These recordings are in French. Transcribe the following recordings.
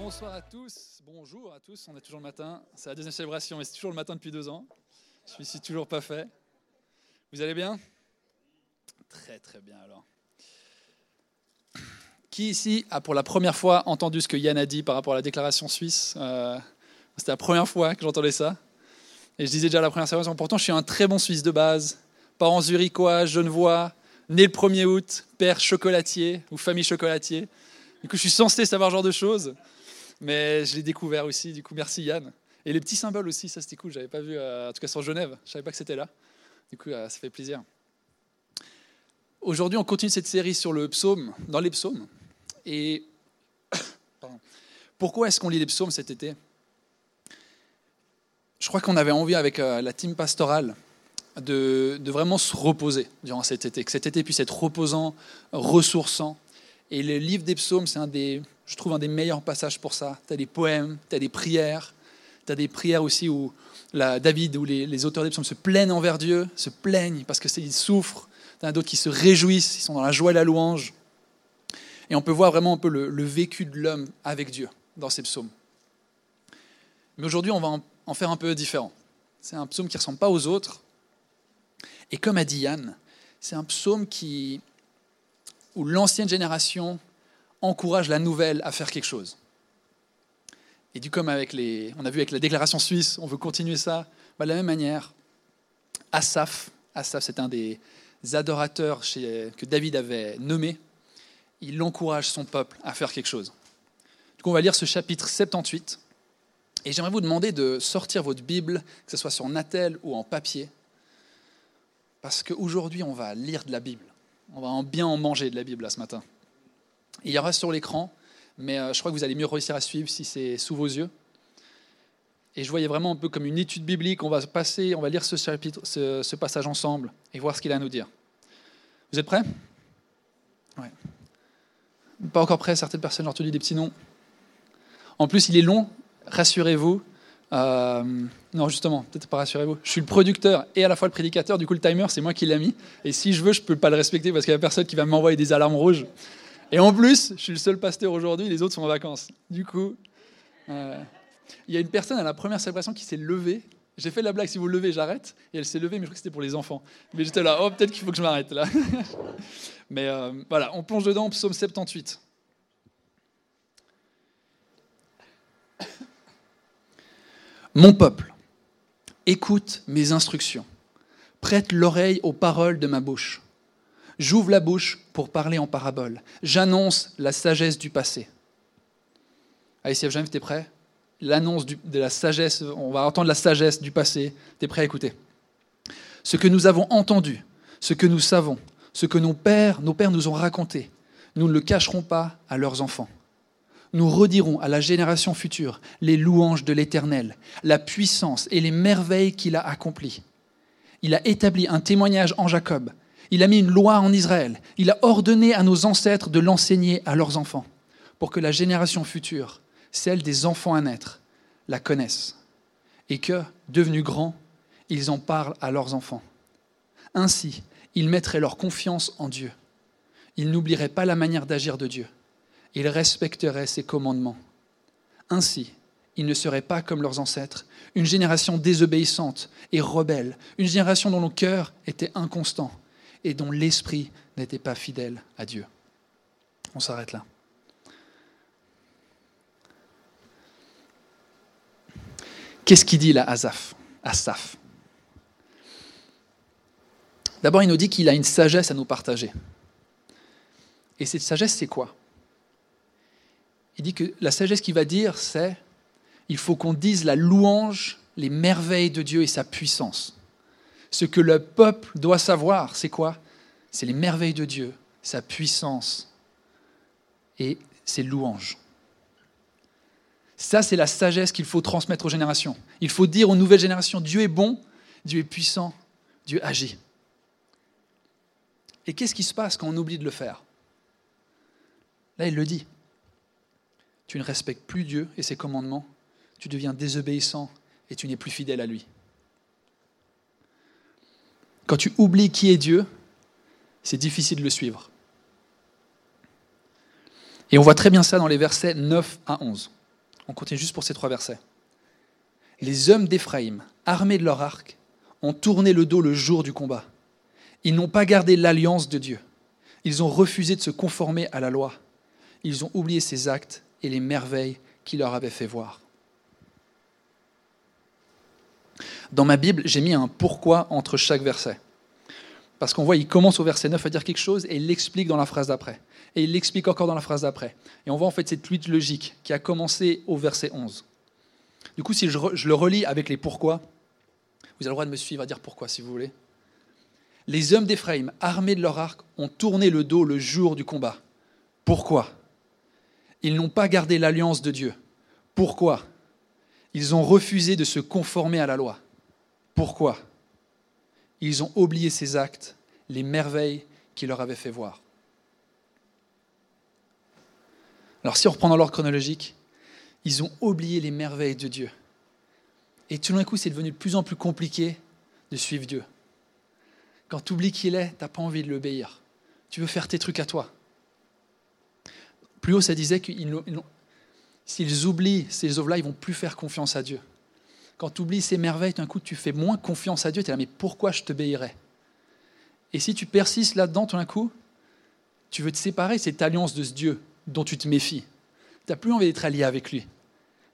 Bonsoir à tous, bonjour à tous, on est toujours le matin, c'est la deuxième célébration et c'est toujours le matin depuis deux ans. Je suis ici toujours pas fait. Vous allez bien? Très très bien alors. Qui ici a pour la première fois entendu ce que Yann a dit par rapport à la déclaration suisse? Euh, C'était la première fois que j'entendais ça. Et je disais déjà la première célébration, pourtant je suis un très bon Suisse de base, parents zurichois, genevois, né le 1er août, père chocolatier ou famille chocolatier. Du coup, je suis censé savoir ce genre de choses, mais je l'ai découvert aussi. Du coup, merci Yann. Et les petits symboles aussi, ça c'était cool. J'avais pas vu, euh, en tout cas sur Genève, je savais pas que c'était là. Du coup, euh, ça fait plaisir. Aujourd'hui, on continue cette série sur le psaume, dans les psaumes. Et pourquoi est-ce qu'on lit les psaumes cet été? Je crois qu'on avait envie avec euh, la team pastorale de, de, vraiment se reposer durant cet été, que cet été puisse être reposant, ressourçant. Et le livre des psaumes, c'est un des, je trouve, un des meilleurs passages pour ça. Tu as des poèmes, tu as des prières, tu as des prières aussi où David, où les, auteurs des psaumes se plaignent envers Dieu, se plaignent parce qu'ils souffrent. Tu as d'autres qui se réjouissent, ils sont dans la joie et la louange. Et on peut voir vraiment un peu le, le vécu de l'homme avec Dieu dans ces psaumes. Mais aujourd'hui, on va en, en faire un peu différent. C'est un psaume qui ne ressemble pas aux autres. Et comme a dit Yann, c'est un psaume qui, où l'ancienne génération encourage la nouvelle à faire quelque chose. Et du comme avec les, on a vu avec la déclaration suisse, on veut continuer ça, bah, de la même manière, Asaph, Asaph c'est un des adorateurs chez, que David avait nommé, il encourage son peuple à faire quelque chose. Du coup, on va lire ce chapitre 78. Et j'aimerais vous demander de sortir votre Bible, que ce soit sur Natel ou en papier, parce qu'aujourd'hui, on va lire de la Bible. On va en bien en manger de la Bible là, ce matin. Il y aura sur l'écran, mais euh, je crois que vous allez mieux réussir à suivre si c'est sous vos yeux. Et je voyais vraiment un peu comme une étude biblique. On va passer, on va lire ce, chapitre, ce passage ensemble et voir ce qu'il a à nous dire. Vous êtes prêts? Ouais. Pas encore prêts, certaines personnes ont retenu des petits noms. En plus, il est long, rassurez-vous. Euh, non, justement, peut-être pas rassurez-vous. Je suis le producteur et à la fois le prédicateur. Du coup, le timer, c'est moi qui l'ai mis. Et si je veux, je peux pas le respecter parce qu'il y a personne qui va m'envoyer des alarmes rouges. Et en plus, je suis le seul pasteur aujourd'hui. Les autres sont en vacances. Du coup, euh, il y a une personne à la première célébration qui s'est levée. J'ai fait la blague, si vous levez, j'arrête. Et elle s'est levée, mais je crois que c'était pour les enfants. Mais j'étais là, oh, peut-être qu'il faut que je m'arrête là. mais euh, voilà, on plonge dedans, psaume 78. Mon peuple, écoute mes instructions, prête l'oreille aux paroles de ma bouche. J'ouvre la bouche pour parler en parabole. J'annonce la sagesse du passé. Allez, si tu es prêt? L'annonce de la sagesse, on va entendre la sagesse du passé. Tu es prêt à écouter? Ce que nous avons entendu, ce que nous savons, ce que nos pères, nos pères nous ont raconté, nous ne le cacherons pas à leurs enfants nous redirons à la génération future les louanges de l'Éternel, la puissance et les merveilles qu'il a accomplies. Il a établi un témoignage en Jacob, il a mis une loi en Israël, il a ordonné à nos ancêtres de l'enseigner à leurs enfants, pour que la génération future, celle des enfants à naître, la connaisse, et que, devenus grands, ils en parlent à leurs enfants. Ainsi, ils mettraient leur confiance en Dieu. Ils n'oublieraient pas la manière d'agir de Dieu ils respecteraient ses commandements. Ainsi, ils ne seraient pas comme leurs ancêtres, une génération désobéissante et rebelle, une génération dont le cœur était inconstant et dont l'esprit n'était pas fidèle à Dieu. On s'arrête là. Qu'est-ce qu'il dit là, Asaph, Asaph D'abord, il nous dit qu'il a une sagesse à nous partager. Et cette sagesse, c'est quoi? Il dit que la sagesse qu'il va dire, c'est il faut qu'on dise la louange, les merveilles de Dieu et sa puissance. Ce que le peuple doit savoir, c'est quoi? C'est les merveilles de Dieu, sa puissance et ses louanges. Ça, c'est la sagesse qu'il faut transmettre aux générations. Il faut dire aux nouvelles générations, Dieu est bon, Dieu est puissant, Dieu agit. Et qu'est-ce qui se passe quand on oublie de le faire? Là, il le dit tu ne respectes plus Dieu et ses commandements, tu deviens désobéissant et tu n'es plus fidèle à lui. Quand tu oublies qui est Dieu, c'est difficile de le suivre. Et on voit très bien ça dans les versets 9 à 11. On continue juste pour ces trois versets. Les hommes d'Éphraïm, armés de leur arc, ont tourné le dos le jour du combat. Ils n'ont pas gardé l'alliance de Dieu. Ils ont refusé de se conformer à la loi. Ils ont oublié ses actes et les merveilles qu'il leur avait fait voir. Dans ma Bible, j'ai mis un pourquoi entre chaque verset. Parce qu'on voit, il commence au verset 9 à dire quelque chose et il l'explique dans la phrase d'après. Et il l'explique encore dans la phrase d'après. Et on voit en fait cette lutte logique qui a commencé au verset 11. Du coup, si je, le relis avec les pourquoi, vous avez le droit de me suivre à dire pourquoi si vous voulez. Les hommes d'Éphraïm, armés de leur arc, ont tourné le dos le jour du combat. Pourquoi? Ils n'ont pas gardé l'alliance de Dieu. Pourquoi? Ils ont refusé de se conformer à la loi. Pourquoi Ils ont oublié ses actes, les merveilles qu'il leur avait fait voir? Alors si on reprend dans l'ordre chronologique, ils ont oublié les merveilles de Dieu. Et tout d'un coup, c'est devenu de plus en plus compliqué de suivre Dieu. Quand tu oublies qui il est, tu n'as pas envie de l'obéir. Tu veux faire tes trucs à toi. Plus haut, ça disait qu'ils s'ils oublient ces œuvres-là, ils vont plus faire confiance à Dieu. Quand tu oublies ces merveilles, d'un coup, tu fais moins confiance à Dieu. Tu es là, mais pourquoi je t'obéirais Et si tu persistes là-dedans, tout d'un coup, tu veux te séparer de cette alliance de ce Dieu dont tu te méfies. Tu n'as plus envie d'être allié avec lui.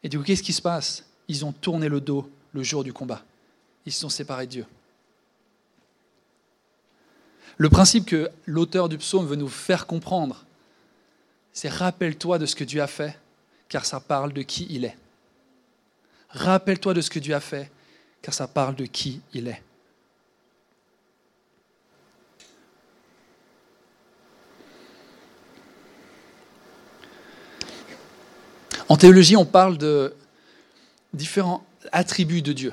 Et du coup, qu'est-ce qui se passe? Ils ont tourné le dos le jour du combat. Ils se sont séparés de Dieu. Le principe que l'auteur du psaume veut nous faire comprendre, c'est rappelle-toi de ce que Dieu a fait, car ça parle de qui il est. Rappelle-toi de ce que Dieu a fait, car ça parle de qui il est. En théologie, on parle de différents attributs de Dieu.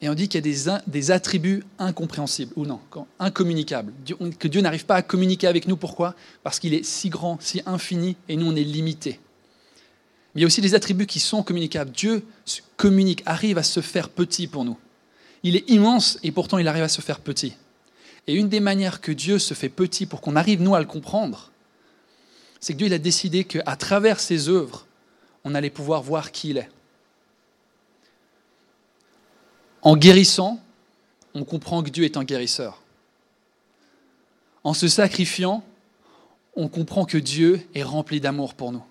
Et on dit qu'il y a des, attributs incompréhensibles, ou non, incommunicables, que Dieu n'arrive pas à communiquer avec nous. Pourquoi? Parce qu'il est si grand, si infini, et nous, on est limités. Il y a aussi des attributs qui sont communicables. Dieu communique, arrive à se faire petit pour nous. Il est immense, et pourtant, il arrive à se faire petit. Et une des manières que Dieu se fait petit pour qu'on arrive, nous, à le comprendre, c'est que Dieu a décidé qu'à travers ses œuvres, on allait pouvoir voir qui il est. En guérissant, on comprend que Dieu est un guérisseur. En se sacrifiant, on comprend que Dieu est rempli d'amour pour nous.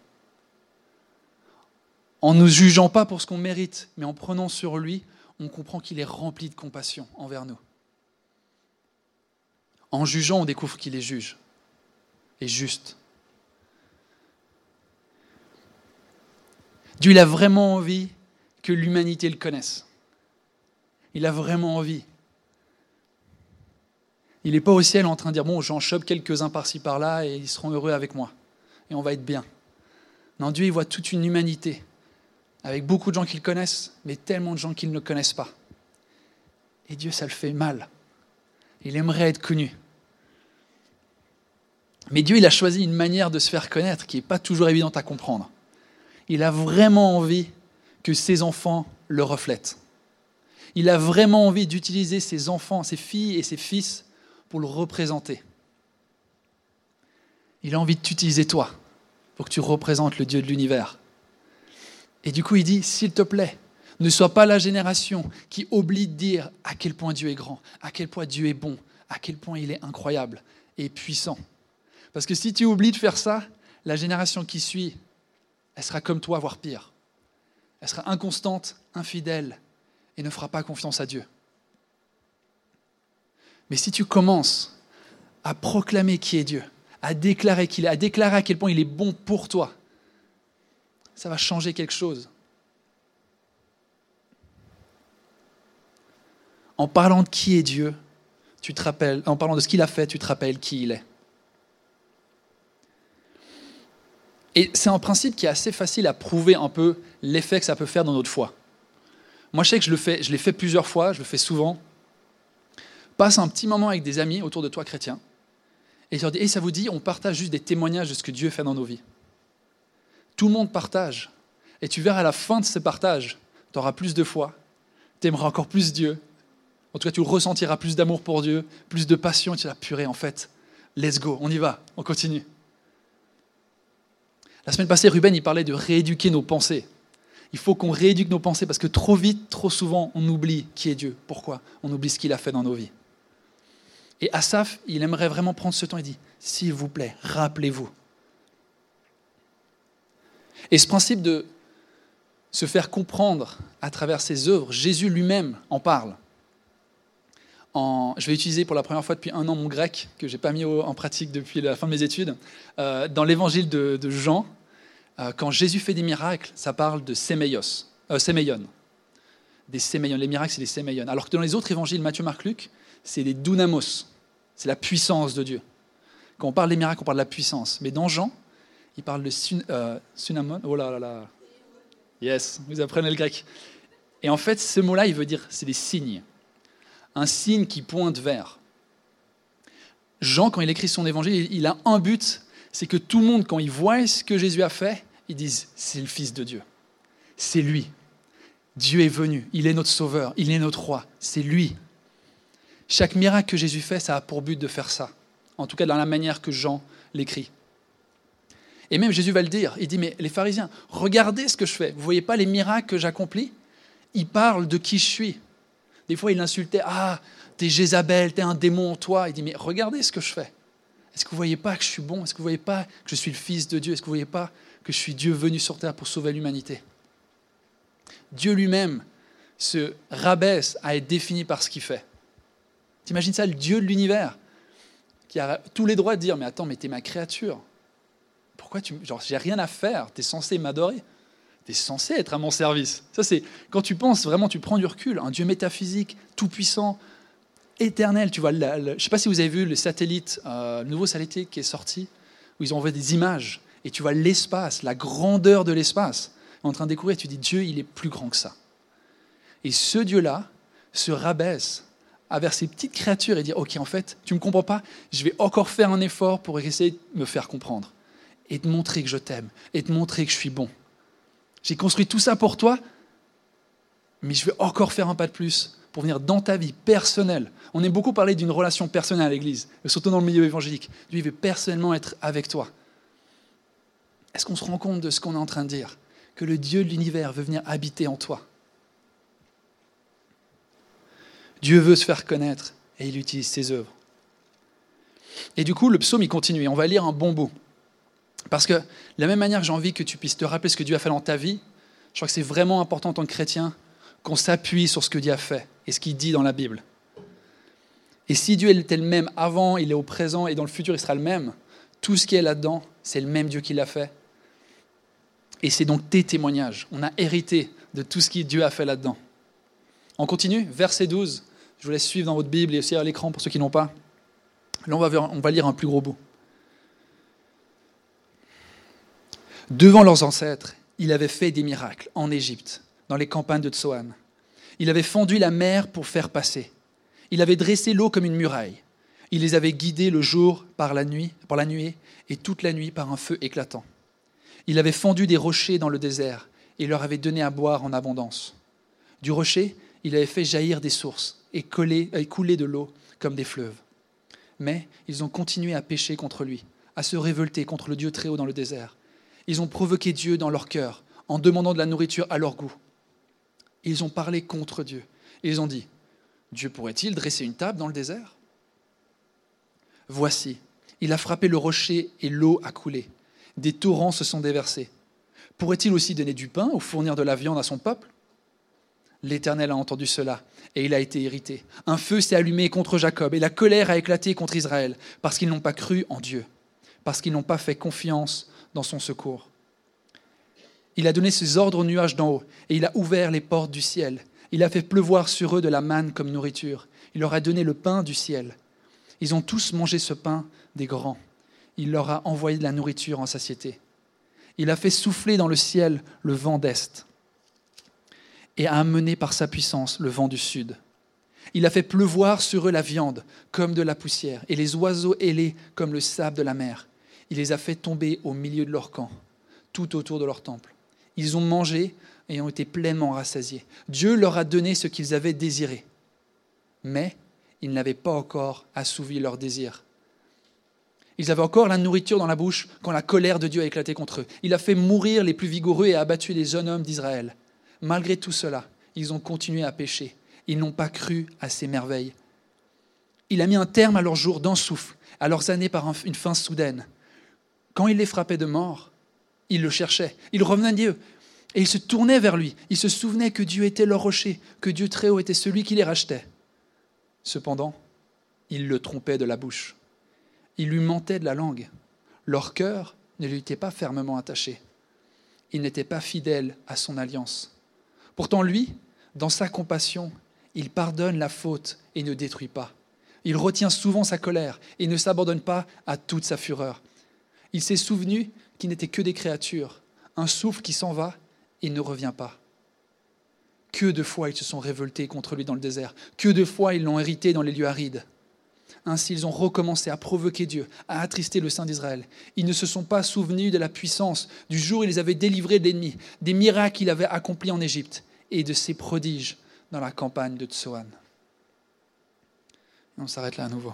En ne nous jugeant pas pour ce qu'on mérite, mais en prenant sur lui, on comprend qu'il est rempli de compassion envers nous. En jugeant, on découvre qu'il est juge et juste. Dieu il a vraiment envie que l'humanité le connaisse. Il a vraiment envie. Il n'est pas au ciel en train de dire bon, j'en chope quelques-uns par-ci par-là et ils seront heureux avec moi. Et on va être bien. Non, Dieu, il voit toute une humanité, avec beaucoup de gens qu'il connaissent, mais tellement de gens qu'il ne le connaissent pas. Et Dieu, ça le fait mal. Il aimerait être connu. Mais Dieu, il a choisi une manière de se faire connaître qui n'est pas toujours évidente à comprendre il a vraiment envie que ses enfants le reflètent. Il a vraiment envie d'utiliser ses enfants, ses filles et ses fils pour le représenter. Il a envie de t'utiliser toi pour que tu représentes le Dieu de l'univers. Et du coup, il dit, s'il te plaît, ne sois pas la génération qui oublie de dire à quel point Dieu est grand, à quel point Dieu est bon, à quel point il est incroyable et puissant. Parce que si tu oublies de faire ça, la génération qui suit elle sera comme toi, voire pire. Elle sera inconstante, infidèle et ne fera pas confiance à Dieu. Mais si tu commences à proclamer qui est Dieu, à déclarer qu'il est, à déclarer à quel point il est bon pour toi, ça va changer quelque chose. En parlant de qui est Dieu, tu te rappelles, en parlant de ce qu'il a fait, tu te rappelles qui il est. Et c'est un principe qui est assez facile à prouver un peu l'effet que ça peut faire dans notre foi. Moi, je sais que je le fais, je l'ai fait plusieurs fois, je le fais souvent. Passe un petit moment avec des amis autour de toi chrétiens et tu leur dis, et ça vous dit, on partage juste des témoignages de ce que Dieu fait dans nos vies. Tout le monde partage. Et tu verras à la fin de ce partage, tu auras plus de foi, tu aimeras encore plus Dieu. En tout cas, tu ressentiras plus d'amour pour Dieu, plus de passion, tu vas purée en fait. Let's go, on y va, on continue. La semaine passée, Ruben, il parlait de rééduquer nos pensées. Il faut qu'on rééduque nos pensées parce que trop vite, trop souvent, on oublie qui est Dieu. Pourquoi? On oublie ce qu'il a fait dans nos vies. Et Asaph, il aimerait vraiment prendre ce temps et dit, s'il vous plaît, rappelez-vous. Et ce principe de se faire comprendre à travers ses œuvres, Jésus lui-même en parle. je vais utiliser pour la première fois depuis un an mon grec, que je n'ai pas mis en pratique depuis la fin de mes études. Euh, dans l'évangile de, Jean, euh, quand Jésus fait des miracles, ça parle de séméios, euh. Des séméion. Les miracles, c'est des séméion. Alors que dans les autres évangiles, Matthieu, Marc, Luc, c'est des dunamos. C'est la puissance de Dieu. Quand on parle des miracles, on parle de la puissance. Mais dans Jean, il parle de sunamon. Oh là là là. Yes, vous apprenez le grec. Et en fait, ce mot-là, il veut dire, c'est des signes. Un signe qui pointe vers. Jean, quand il écrit son évangile, il a un but, c'est que tout le monde, quand il voit ce que Jésus a fait, ils disent, c'est le Fils de Dieu. C'est lui. Dieu est venu, il est notre sauveur, il est notre roi, c'est lui. Chaque miracle que Jésus fait, ça a pour but de faire ça. En tout cas, dans la manière que Jean l'écrit. Et même Jésus va le dire. Il dit, mais les pharisiens, regardez ce que je fais. Vous voyez pas les miracles que j'accomplis? Il parle de qui je suis. Des fois, il insultait, ah, t'es Jézabel, t'es un démon en toi. Il dit, mais regardez ce que je fais. Est-ce que vous voyez pas que je suis bon? Est-ce que vous voyez pas que je suis le Fils de Dieu? Est-ce que vous voyez pas que je suis Dieu venu sur terre pour sauver l'humanité? Dieu lui-même se rabaisse à être défini par ce qu'il fait. T'imagines ça, le Dieu de l'univers, qui a tous les droits de dire, mais attends, mais t'es ma créature pourquoi tu. Genre, j'ai rien à faire, tu es censé m'adorer. Tu es censé être à mon service. Ça, c'est. Quand tu penses vraiment, tu prends du recul. Un Dieu métaphysique, tout-puissant, éternel. Tu vois, je ne sais pas si vous avez vu le satellite, euh, le nouveau satellite qui est sorti, où ils ont envoyé des images. Et tu vois l'espace, la grandeur de l'espace. En train de découvrir, tu dis Dieu, il est plus grand que ça. Et ce Dieu-là se rabaisse vers ces petites créatures et dire Ok, en fait, tu ne me comprends pas, je vais encore faire un effort pour essayer de me faire comprendre et de montrer que je t'aime et de montrer que je suis bon. J'ai construit tout ça pour toi, mais je vais encore faire un pas de plus pour venir dans ta vie personnelle. On aime beaucoup parler d'une relation personnelle à l'Église, surtout dans le milieu évangélique. Dieu veut personnellement être avec toi. Est-ce qu'on se rend compte de ce qu'on est en train de dire? Que le Dieu de l'univers veut venir habiter en toi. Dieu veut se faire connaître et il utilise ses œuvres. Et du coup, le psaume, il continue. On va lire un bon bout. Parce que de la même manière que j'ai envie que tu puisses te rappeler ce que Dieu a fait dans ta vie, je crois que c'est vraiment important en tant que chrétien qu'on s'appuie sur ce que Dieu a fait et ce qu'il dit dans la Bible. Et si Dieu était le même avant, il est au présent et dans le futur il sera le même, tout ce qui est là-dedans, c'est le même Dieu qui l'a fait. Et c'est donc tes témoignages. On a hérité de tout ce que Dieu a fait là-dedans. On continue, verset 12. Je vous laisse suivre dans votre Bible et aussi à l'écran pour ceux qui n'ont pas. Là, va, on va lire un plus gros bout. Devant leurs ancêtres, il avait fait des miracles en Égypte, dans les campagnes de Tsoan. Il avait fendu la mer pour faire passer. Il avait dressé l'eau comme une muraille. Il les avait guidés le jour par la nuit, par la nuée, et toute la nuit par un feu éclatant. Il avait fendu des rochers dans le désert et leur avait donné à boire en abondance. Du rocher, il avait fait jaillir des sources et, et couler de l'eau comme des fleuves. Mais ils ont continué à pécher contre lui, à se révolter contre le Dieu très haut dans le désert. Ils ont provoqué Dieu dans leur cœur en demandant de la nourriture à leur goût. Ils ont parlé contre Dieu. ils ont dit, Dieu pourrait-il dresser une table dans le désert? Voici, il a frappé le rocher et l'eau a coulé. Des torrents se sont déversés. Pourrait-il aussi donner du pain ou fournir de la viande à son peuple? L'Éternel a entendu cela et il a été irrité. Un feu s'est allumé contre Jacob et la colère a éclaté contre Israël parce qu'ils n'ont pas cru en Dieu, parce qu'ils n'ont pas fait confiance dans son secours. Il a donné ses ordres aux nuages d'en haut, et il a ouvert les portes du ciel. Il a fait pleuvoir sur eux de la manne comme nourriture. Il leur a donné le pain du ciel. Ils ont tous mangé ce pain des grands. Il leur a envoyé de la nourriture en satiété. Il a fait souffler dans le ciel le vent d'Est et a amené par sa puissance le vent du sud. Il a fait pleuvoir sur eux la viande comme de la poussière et les oiseaux ailés comme le sable de la mer. Il les a fait tomber au milieu de leur camp, tout autour de leur temple. Ils ont mangé et ont été pleinement rassasiés. Dieu leur a donné ce qu'ils avaient désiré, mais ils n'avaient pas encore assouvi leur désir. Ils avaient encore la nourriture dans la bouche quand la colère de Dieu a éclaté contre eux. Il a fait mourir les plus vigoureux et a abattu les jeunes hommes d'Israël. Malgré tout cela, ils ont continué à pécher. Ils n'ont pas cru à ses merveilles. Il a mis un terme à leurs jours d'un souffle, à leurs années par une fin soudaine. Quand il les frappait de mort, ils le cherchaient. Ils revenaient à Dieu. Et ils se tournaient vers lui. Ils se souvenaient que Dieu était leur rocher, que Dieu très haut était celui qui les rachetait. Cependant, ils le trompaient de la bouche. Ils lui mentaient de la langue. Leur cœur ne lui était pas fermement attaché. Ils n'étaient pas fidèles à son alliance. Pourtant, lui, dans sa compassion, il pardonne la faute et ne détruit pas. Il retient souvent sa colère et ne s'abandonne pas à toute sa fureur. Il s'est souvenu qu'ils n'étaient que des créatures, un souffle qui s'en va et ne revient pas. Que de fois ils se sont révoltés contre lui dans le désert, que de fois ils l'ont hérité dans les lieux arides. Ainsi, ils ont recommencé à provoquer Dieu, à attrister le Saint d'Israël. Ils ne se sont pas souvenus de la puissance du jour où il les avait délivrés de l'ennemi, des miracles qu'il avait accomplis en Égypte et de ses prodiges dans la campagne de Tsoan. On s'arrête là à nouveau.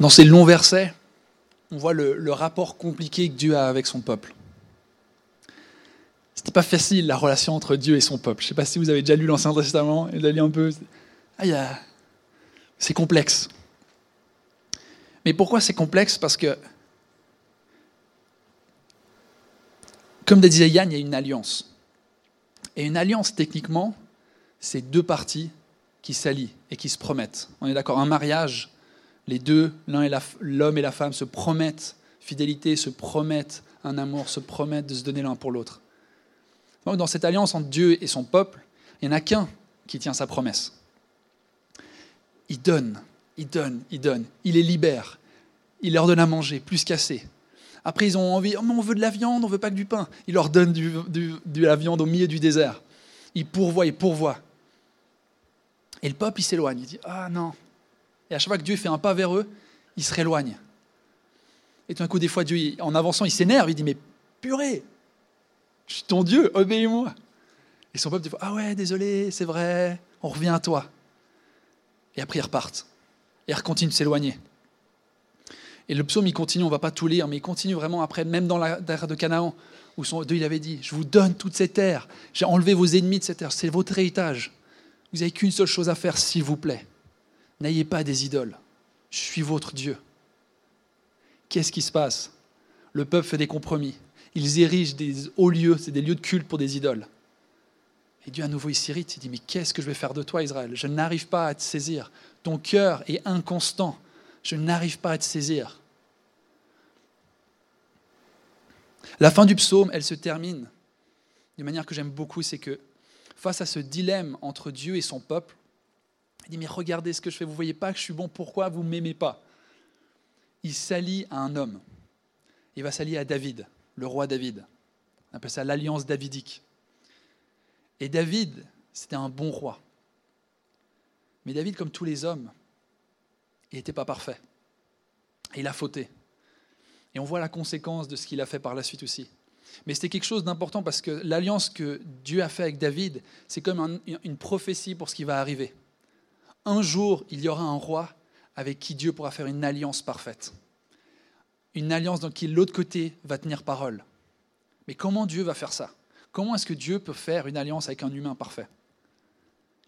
Dans ces longs versets, on voit le, le rapport compliqué que Dieu a avec son peuple. C'était pas facile la relation entre Dieu et son peuple. Je sais pas si vous avez déjà lu l'Ancien Testament et lu un peu. Ah, C'est complexe. Mais pourquoi c'est complexe? Parce que, comme disait Yann, il y a une alliance. Et une alliance, techniquement, c'est deux parties qui s'allient et qui se promettent. On est d'accord Un mariage, les deux, l'homme et la femme, se promettent fidélité, se promettent un amour, se promettent de se donner l'un pour l'autre. Dans cette alliance entre Dieu et son peuple, il n'y en a qu'un qui tient sa promesse. Il donne, il donne, il donne, il les libère, il leur donne à manger, plus qu'assez. Après, ils ont envie, oh, on veut de la viande, on veut pas que du pain. Il leur donne de la viande au milieu du désert. Il pourvoit, il pourvoit. Et le peuple, il s'éloigne. Il dit, ah non. Et à chaque fois que Dieu fait un pas vers eux, il se rééloigne. Et tout d'un coup, des fois, Dieu, en avançant, il s'énerve. Il dit, mais purée, je suis ton Dieu, obéis-moi. Et son peuple dit Ah ouais, désolé, c'est vrai, on revient à toi. Et après, ils repartent. Et ils continuent de s'éloigner. Et le psaume, il continue, on ne va pas tout lire, mais il continue vraiment après, même dans la terre de Canaan, où son Dieu avait dit Je vous donne toute cette terre, j'ai enlevé vos ennemis de cette terre, c'est votre héritage. Vous n'avez qu'une seule chose à faire, s'il vous plaît. N'ayez pas des idoles. Je suis votre Dieu. Qu'est-ce qui se passe? Le peuple fait des compromis ils érigent des hauts lieux, c'est des lieux de culte pour des idoles. Et Dieu à nouveau il s'irrite, il dit mais qu'est-ce que je vais faire de toi Israël? Je n'arrive pas à te saisir. Ton cœur est inconstant. Je n'arrive pas à te saisir. La fin du psaume, elle se termine d'une manière que j'aime beaucoup, c'est que face à ce dilemme entre Dieu et son peuple, il dit mais regardez ce que je fais, vous ne voyez pas que je suis bon, pourquoi vous ne m'aimez pas? Il s'allie à un homme. Il va s'allier à David le roi David. On appelle ça l'alliance davidique. Et David, c'était un bon roi. Mais David, comme tous les hommes, il n'était pas parfait. il a fauté. Et on voit la conséquence de ce qu'il a fait par la suite aussi. Mais c'était quelque chose d'important parce que l'alliance que Dieu a fait avec David, c'est comme une prophétie pour ce qui va arriver. Un jour, il y aura un roi avec qui Dieu pourra faire une alliance parfaite une alliance dans qui l'autre côté va tenir parole. Mais comment Dieu va faire ça? Comment est-ce que Dieu peut faire une alliance avec un humain parfait?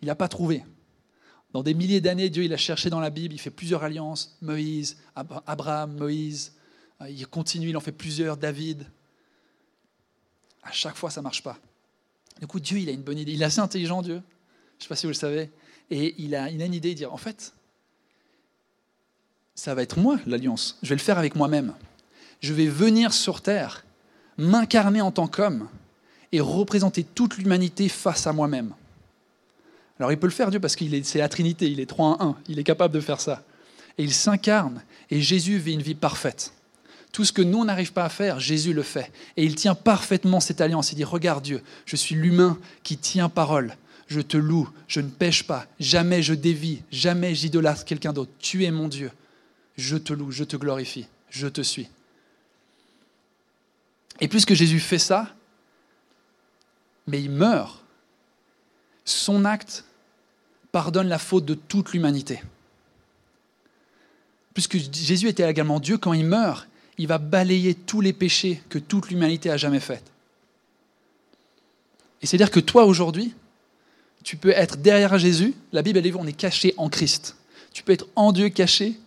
Il n'a pas trouvé. Dans des milliers d'années, Dieu il a cherché dans la Bible, il fait plusieurs alliances, Moïse, Abraham, Moïse, euh, il continue, il en fait plusieurs, David. À chaque fois, ça ne marche pas. Du coup, Dieu, il a une bonne idée. Il est assez intelligent, Dieu. Je ne sais pas si vous le savez. Et il a, il une idée, de dire, en fait, ça va être moi, l'alliance. Je vais le faire avec moi-même. Je vais venir sur Terre, m'incarner en tant qu'homme et représenter toute l'humanité face à moi-même. Alors il peut le faire, Dieu, parce qu'il c'est la Trinité, il est 3 en 1, il est capable de faire ça. Et il s'incarne, et Jésus vit une vie parfaite. Tout ce que nous, n'arrive pas à faire, Jésus le fait. Et il tient parfaitement cette alliance. Il dit, regarde Dieu, je suis l'humain qui tient parole. Je te loue, je ne pêche pas, jamais je dévie, jamais j'idolâtre quelqu'un d'autre. Tu es mon Dieu je te loue, je te glorifie, je te suis. Et puisque Jésus fait ça, mais il meurt. Son acte pardonne la faute de toute l'humanité. Puisque Jésus était également Dieu, quand il meurt, il va balayer tous les péchés que toute l'humanité a jamais faits. Et c'est-à-dire que toi, aujourd'hui, tu peux être derrière Jésus. La Bible, elle dit, on est caché en Christ. Tu peux être en Dieu caché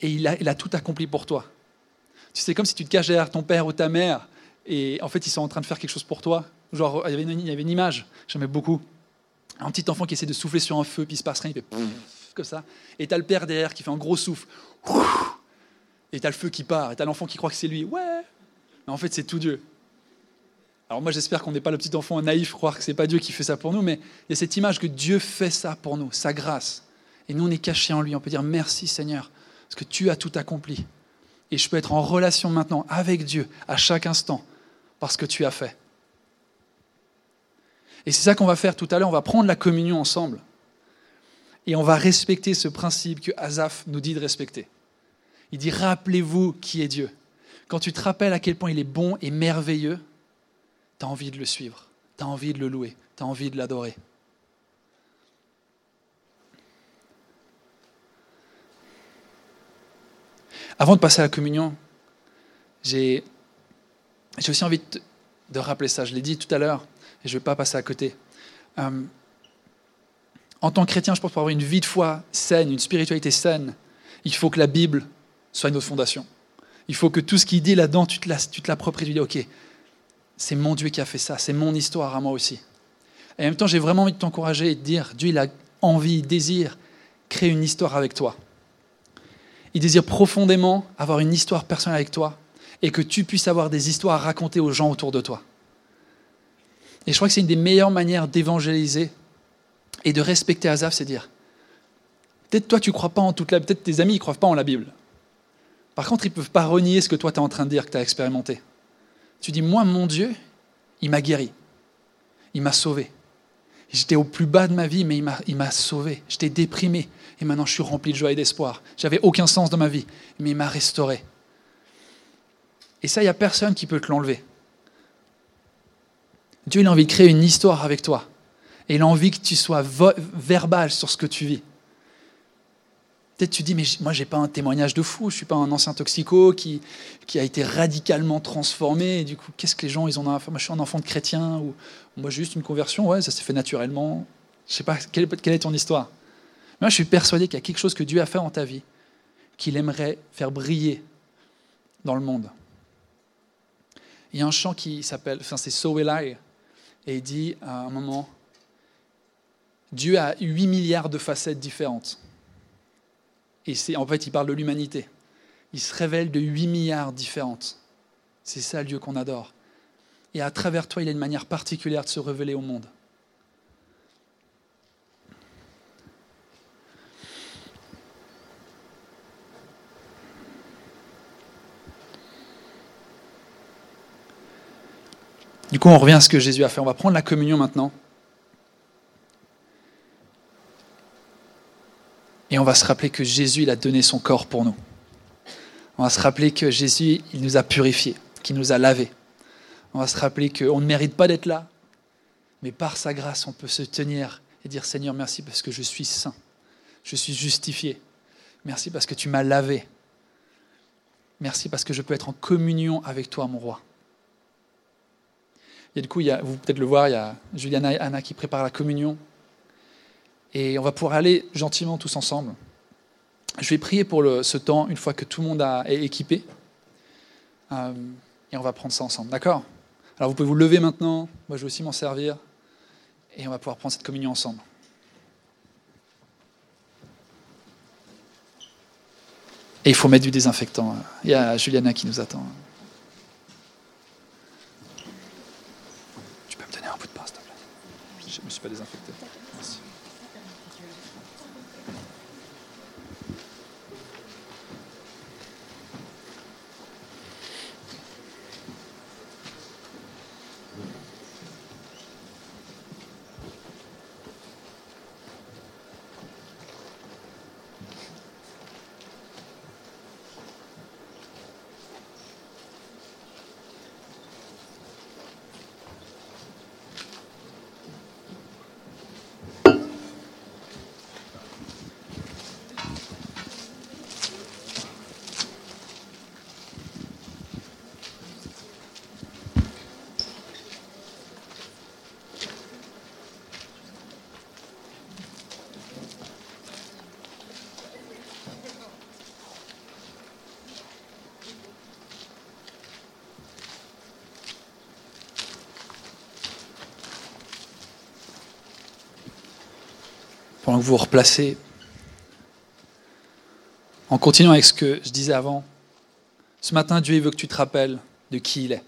et il a, il a tout accompli pour toi. Tu sais, comme si tu te caches derrière ton père ou ta mère et en fait, ils sont en train de faire quelque chose pour toi. Genre, il y avait une, il y avait une image, j'aimais beaucoup. Un petit enfant qui essaie de souffler sur un feu, puis il se passe rien, il fait comme ça. Et t'as le père derrière qui fait un gros souffle. Et t'as le feu qui part, et t'as l'enfant qui croit que c'est lui. Ouais Mais en fait, c'est tout Dieu. Alors moi, j'espère qu'on n'est pas le petit enfant naïf, croire que c'est pas Dieu qui fait ça pour nous, mais il y a cette image que Dieu fait ça pour nous, sa grâce. Et nous, on est cachés en lui. On peut dire merci Seigneur, parce que tu as tout accompli. Et je peux être en relation maintenant avec Dieu à chaque instant, parce que tu as fait. Et c'est ça qu'on va faire tout à l'heure, on va prendre la communion ensemble. Et on va respecter ce principe que Azaf nous dit de respecter. Il dit, rappelez-vous qui est Dieu. Quand tu te rappelles à quel point il est bon et merveilleux, tu as envie de le suivre, tu as envie de le louer, tu as envie de l'adorer. Avant de passer à la communion, j'ai aussi envie de, rappeler ça. Je l'ai dit tout à l'heure, et je ne vais pas passer à côté. Euh, en tant que chrétien, je pense pour avoir une vie de foi saine, une spiritualité saine, il faut que la Bible soit notre fondation. Il faut que tout ce qu'il dit là-dedans, tu te l'appropries, tu dis, ok, c'est mon Dieu qui a fait ça, c'est mon histoire à moi aussi. Et en même temps, j'ai vraiment envie de t'encourager et de dire, Dieu, il a envie, il désire créer une histoire avec toi. Il désire profondément avoir une histoire personnelle avec toi et que tu puisses avoir des histoires à raconter aux gens autour de toi. Et je crois que c'est une des meilleures manières d'évangéliser et de respecter Azaf, c'est dire, peut-être toi tu crois pas en toute la peut-être tes amis ne croient pas en la Bible. Par contre, ils ne peuvent pas renier ce que toi tu es en train de dire, que tu as expérimenté. Tu dis, moi, mon Dieu, il m'a guéri. Il m'a sauvé. J'étais au plus bas de ma vie, mais il m'a sauvé. J'étais déprimé. Et maintenant, je suis rempli de joie et d'espoir. J'avais aucun sens dans ma vie, mais il m'a restauré. Et ça, il n'y a personne qui peut te l'enlever. Dieu il a envie de créer une histoire avec toi. Et il a envie que tu sois verbal sur ce que tu vis. Peut-être tu dis, mais moi, je n'ai pas un témoignage de fou, je ne suis pas un ancien toxico qui, a été radicalement transformé. Et du coup, qu'est-ce que les gens, ils ont à faire? Moi, je suis un enfant de chrétien, ou moi, juste une conversion, ouais, ça s'est fait naturellement. Je ne sais pas, quelle, quelle, est ton histoire? Moi, je suis persuadé qu'il y a quelque chose que Dieu a fait en ta vie, qu'il aimerait faire briller dans le monde. Il y a un chant qui s'appelle, enfin, c'est So Will I, et il dit à un moment, Dieu a 8 milliards de facettes différentes. Et c'est, en fait, il parle de l'humanité. Il se révèle de 8 milliards différentes. C'est ça le Dieu qu'on adore. Et à travers toi, il a une manière particulière de se révéler au monde. Du coup, on revient à ce que Jésus a fait. On va prendre la communion maintenant. Et on va se rappeler que Jésus, il a donné son corps pour nous. On va se rappeler que Jésus, il nous a purifiés, qu'il nous a lavés. On va se rappeler qu'on ne mérite pas d'être là, mais par sa grâce, on peut se tenir et dire Seigneur, merci parce que je suis saint, je suis justifié. Merci parce que tu m'as lavé. Merci parce que je peux être en communion avec toi, mon roi. Et du coup, il y peut-être le voir, il y a Juliana et Anna qui préparent la communion. Et on va pouvoir aller gentiment tous ensemble. Je vais prier pour ce temps une fois que tout le monde a, est équipé. Euh, et on va prendre ça ensemble. D'accord? Alors vous pouvez vous lever maintenant. Moi, je vais aussi m'en servir. Et on va pouvoir prendre cette communion ensemble. Et il faut mettre du désinfectant. Il y a Juliana qui nous attend. Je ne me suis pas désinfecté. Pendant que vous vous replacez, en continuant avec ce que je disais avant, ce matin, Dieu veut que tu te rappelles de qui il est.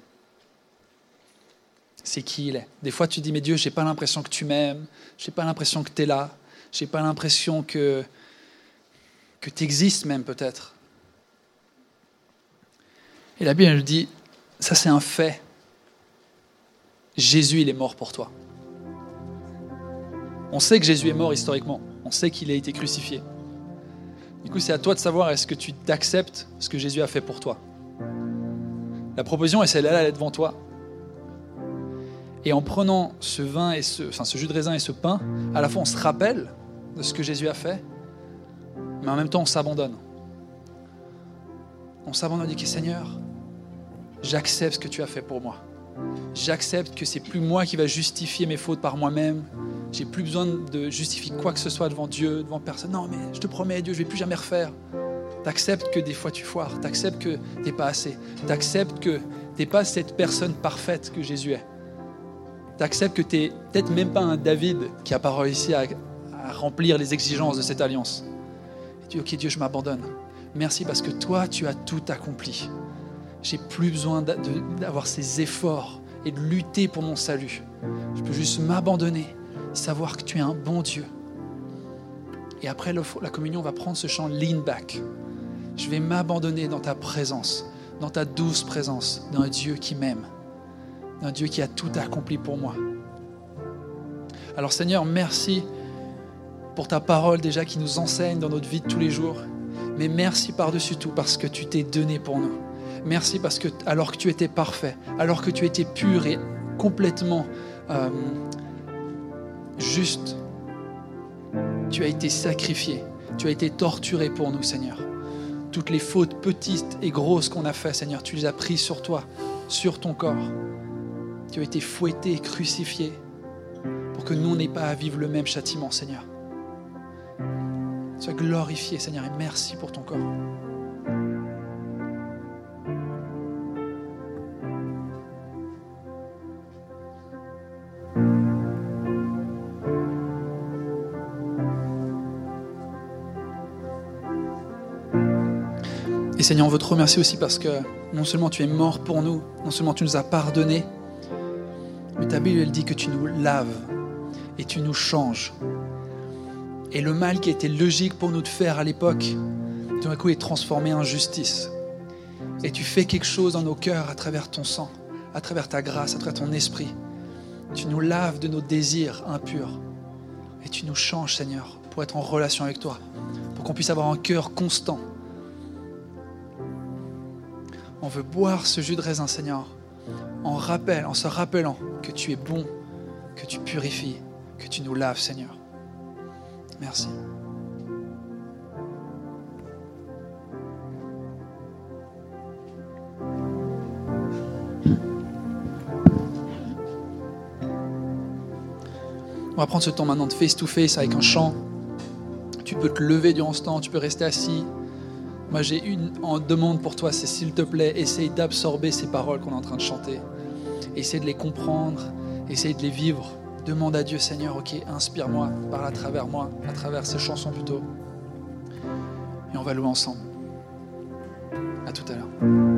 C'est qui il est. Des fois, tu dis, mais Dieu, j'ai pas l'impression que tu m'aimes, j'ai pas l'impression que tu es là, j'ai pas l'impression que, que tu existes même peut-être. Et la Bible, dit, ça c'est un fait. Jésus, il est mort pour toi. On sait que Jésus est mort historiquement. On sait qu'il a été crucifié. Du coup, c'est à toi de savoir est-ce que tu t'acceptes ce que Jésus a fait pour toi? La proposition est celle-là, elle est devant toi. Et en prenant ce vin et ce, enfin, ce jus de raisin et ce pain, à la fois on se rappelle de ce que Jésus a fait, mais en même temps on s'abandonne. On s'abandonne et dit Seigneur, j'accepte ce que tu as fait pour moi. J'accepte que c'est plus moi qui va justifier mes fautes par moi-même. J'ai plus besoin de justifier quoi que ce soit devant Dieu, devant personne. Non, mais je te promets, Dieu, je vais plus jamais refaire. T'acceptes que des fois tu foires. T'acceptes que t'es pas assez. T'acceptes que t'es pas cette personne parfaite que Jésus est. T'acceptes que t'es peut-être même pas un David qui a pas réussi à, remplir les exigences de cette alliance. Et tu dis, ok Dieu, je m'abandonne. Merci parce que toi, tu as tout accompli. J'ai plus besoin d'avoir ces efforts et de lutter pour mon salut. Je peux juste m'abandonner, savoir que tu es un bon Dieu. Et après la communion, on va prendre ce chant lean back. Je vais m'abandonner dans ta présence, dans ta douce présence, d'un Dieu qui m'aime, d'un Dieu qui a tout accompli pour moi. Alors Seigneur, merci pour ta parole déjà qui nous enseigne dans notre vie de tous les jours. Mais merci par-dessus tout parce que tu t'es donné pour nous. Merci parce que alors que tu étais parfait, alors que tu étais pur et complètement euh, juste, tu as été sacrifié, tu as été torturé pour nous, Seigneur. Toutes les fautes petites et grosses qu'on a faites, Seigneur, tu les as prises sur toi, sur ton corps. Tu as été fouetté et crucifié pour que nous n'ayons pas à vivre le même châtiment, Seigneur. Sois glorifié, Seigneur, et merci pour ton corps. Seigneur, on veut te remercier aussi parce que non seulement tu es mort pour nous, non seulement tu nous as pardonné, mais ta Bible, elle dit que tu nous laves et tu nous changes. Et le mal qui était logique pour nous de faire à l'époque, tout d'un coup est transformé en justice. Et tu fais quelque chose dans nos cœurs à travers ton sang, à travers ta grâce, à travers ton esprit. Tu nous laves de nos désirs impurs. Et tu nous changes, Seigneur, pour être en relation avec toi, pour qu'on puisse avoir un cœur constant on veut boire ce jus de raisin, Seigneur, en rappel, en se rappelant que tu es bon, que tu purifies, que tu nous laves, Seigneur. Merci. On va prendre ce temps maintenant de face-to-face -face avec un chant. Tu peux te lever durant ce temps, tu peux rester assis. Moi, j'ai une en demande pour toi, c'est s'il te plaît, essaye d'absorber ces paroles qu'on est en train de chanter. Essaye de les comprendre, essaye de les vivre. Demande à Dieu, Seigneur, ok, inspire-moi, parle à travers moi, à travers ces chansons plutôt. Et on va louer ensemble. À tout à l'heure.